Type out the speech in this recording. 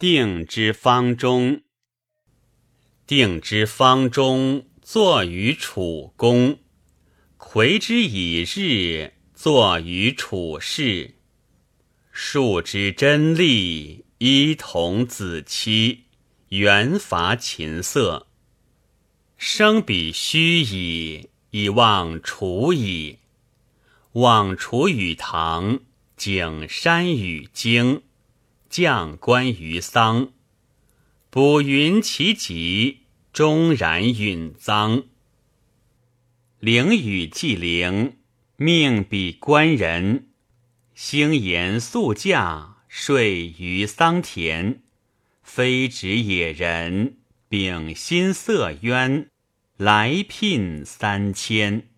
定之方中，定之方中，坐于楚宫。魁之以日，坐于楚室。树之真丽，伊童子期，元伐琴瑟。生彼虚矣，以望楚矣。望楚与唐，景山与京，将官于桑。卜云其吉，终然允臧。灵与既灵，命比官人。星言宿驾，睡于桑田。非止野人，秉心色渊，来聘三千。